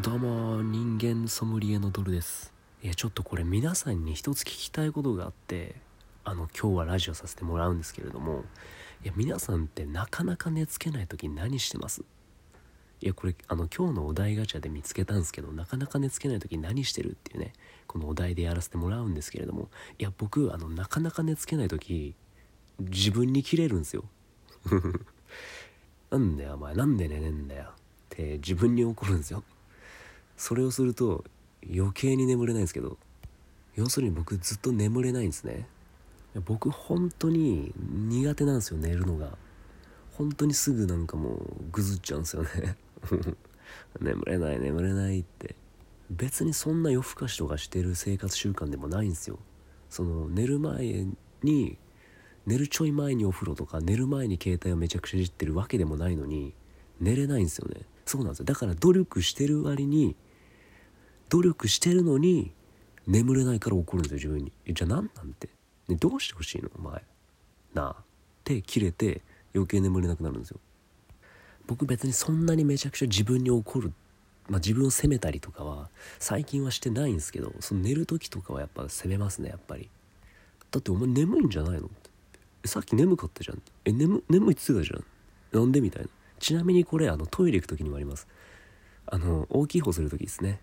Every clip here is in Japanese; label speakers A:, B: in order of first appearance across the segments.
A: どうも人間ソムリエのドルです。いやちょっとこれ皆さんに一つ聞きたいことがあってあの今日はラジオさせてもらうんですけれどもいや皆さんってなかなか寝つけない時何してます？いやこれあの今日のお題ガチャで見つけたんですけどなかなか寝つけない時何してるっていうねこのお題でやらせてもらうんですけれどもいや僕あのなかなか寝つけない時自分に切れるんですよ。なんだよお前。なんで寝ねえんだよ。って自分に怒るんですよ。それをすると余計に眠れないんですけど要するに僕ずっと眠れないんですね。僕本当に苦手なんですよ寝るのが。本当にすぐなんかもうぐずっちゃうんですよね。眠れない眠れないって。別にそんな夜更かしとかしてる生活習慣でもないんですよ。その寝る前に寝るちょい前にお風呂とか寝る前に携帯をめちゃくちゃいじってるわけでもないのに寝れないんですよね。そうなんですよ。だから努力してる割に努力してるのに眠れないから怒るんですよ自分に。じゃあ何なんて、ね、どうしてほしいの？お前。なあ。って切れて余計眠れなくなるんですよ。僕別にそんなにめちゃくちゃ自分に怒るまあ、自分を責めたりとかは最近はしてないんですけどその寝る時とかはやっぱ責めますねやっぱり。だってお前眠いんじゃないの？って。さっき眠かったじゃん。え眠眠いって言ってたじゃん。なんで？みたいな。ちなみにこれあのトイレ行く時にもあります。あの大きい方する時ですね。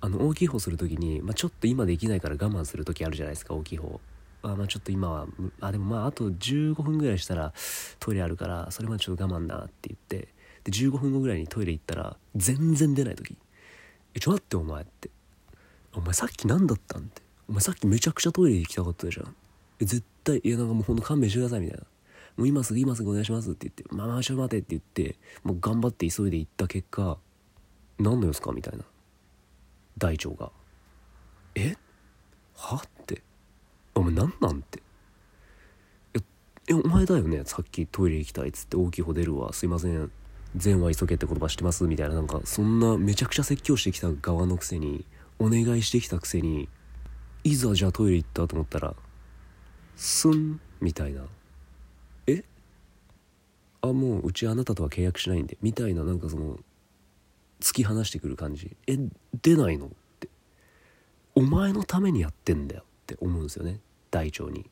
A: あの大きい方する時に、まあ、ちょっと今できないから我慢する時あるじゃないですか大きい方。あまあちょっと今はあでもまああと15分ぐらいしたらトイレあるからそれまでちょっと我慢だって言ってで15分後ぐらいにトイレ行ったら全然出ない時「えちょ待ってお前」って「お前さっき何だったん?」って「お前さっきめちゃくちゃトイレ行きたかったじゃん」え絶対いやなんかもうほんと勘弁してくださいみたいな。もう今すぐ今すぐお願いしますって言って「まあまあちょっと待て」って言ってもう頑張って急いで行った結果「何の様子か?」みたいな。大腸が「え？は?」って「お前何なん?」て「ええお前だよね？さっきトイレ行きたいっつって。大きい方出るわ。すいません。善は急げって言葉知ってます?」みたいな。なんかそんなめちゃくちゃ説教してきた側のくせに。お願いしてきたくせに。いざじゃあトイレ行ったと思ったらスンみたいな。え？あもううちあなたとは契約しないんで。みたいな。なんかその突き放してくる感じ。え出ないの？って。お前のためにやってんだよって思うんですよね。大腸に。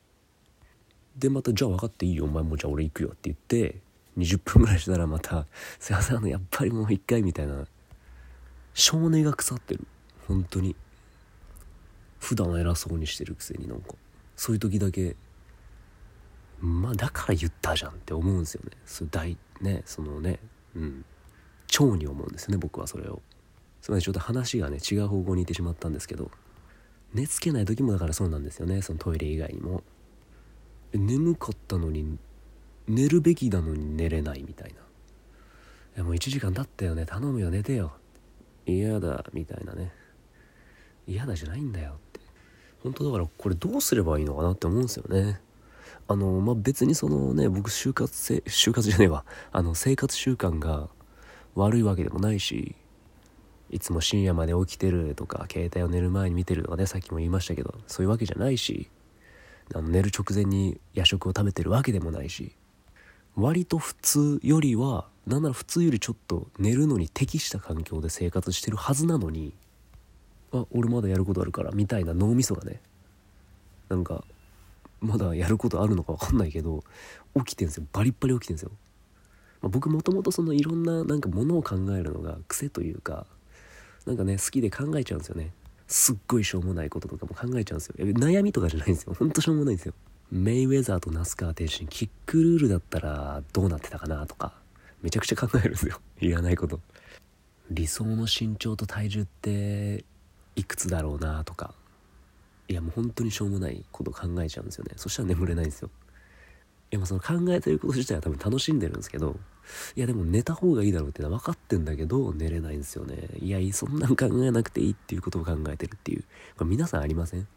A: でまたじゃあ分かっていいよ。お前もじゃあ俺行くよって言って20分ぐらいしたらまた「すいませんあのやっぱりもう一回」みたいな少年が腐ってる。本当に。普段偉そうにしてるくせになんか。そういう時だけまあだから言ったじゃんって思うんですよね。そ大ねそのね。うん。超に思うんですよね僕はそれを。すみませんちょっと話がね違う方向に行ってしまったんですけど寝つけない時もだからそうなんですよねそのトイレ以外にも。眠かったのに寝るべきなのに寝れないみたいな。いもう1時間経ったよね頼むよ寝てよ。嫌だみたいなね。嫌だじゃないんだよって。本当だからこれどうすればいいのかなって思うんですよね。あのまあ別にそのね僕就活せ就活じゃねえわ。あの生活習慣が悪いわけでもないしいつも深夜まで起きてるとか携帯を寝る前に見てるとかねさっきも言いましたけどそういうわけじゃないしあの寝る直前に夜食を食べてるわけでもないし割と普通よりはなんなら普通よりちょっと寝るのに適した環境で生活してるはずなのにあ俺まだやることあるからみたいな脳みそがねなんかまだやることあるのか分かんないけど起きてんすよ。バリッバリ起きてんすよ、まあ、僕もともとそのいろんななんかものを考えるのが癖というかなんかね好きで考えちゃうんですよね。すっごいしょうもないこととかも考えちゃうんですよ。悩みとかじゃないんですよ。ほんとしょうもないんですよ。メイウェザーとナスカー天心キックルールだったらどうなってたかなとかめちゃくちゃ考えるんですよ。いらないこと。理想の身長と体重っていくつだろうなとか。いやもう本当にしょうもないこと考えちゃうんですよね。そしたら眠れないんですよ。いやまあその考えてること自体は多分楽しんでるんですけどいやでも寝た方がいいだろうってのは分かってんだけど寝れないんですよね。いやそんなん考えなくていいっていうことを考えてるっていうこれ皆さんありません？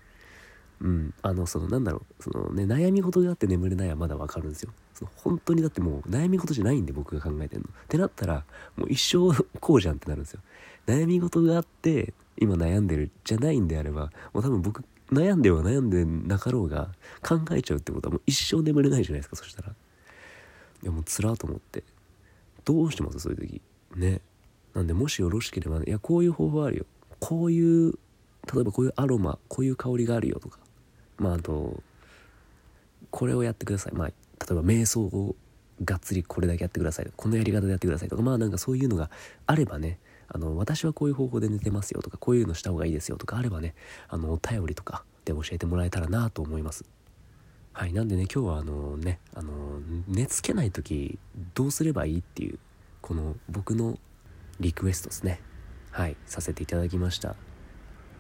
A: うん。あのそのなんだろうそのね悩み事があって眠れないはまだ分かるんですよ。その本当にだってもう悩み事じゃないんで僕が考えてるの。ってなったらもう一生こうじゃんってなるんですよ。悩み事があって今悩んでるじゃないんであればもう多分僕悩んでは悩んでなかろうが考えちゃうってことはもう一生眠れないじゃないですかそしたら。いやもうつらと思って。どうしてますそういう時。ね。なんでもしよろしければ、ね、いやこういう方法あるよ。こういう例えばこういうアロマこういう香りがあるよとか。まああとこれをやってください。まあ例えば瞑想をがっつりこれだけやってください。このやり方でやってくださいとか。まあなんかそういうのがあればね。あの私はこういう方法で寝てますよとかこういうのした方がいいですよとかあればねあのお便りとかで教えてもらえたらなと思います。はいなんでね今日はあのねあの寝つけない時どうすればいいっていうこの僕のリクエストですね。はいさせていただきました。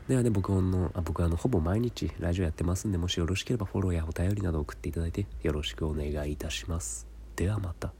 A: ではね僕のあ僕あのほぼ毎日ラジオやってますんでもしよろしければフォローやお便りなど送っていただいてよろしくお願いいたします。ではまた。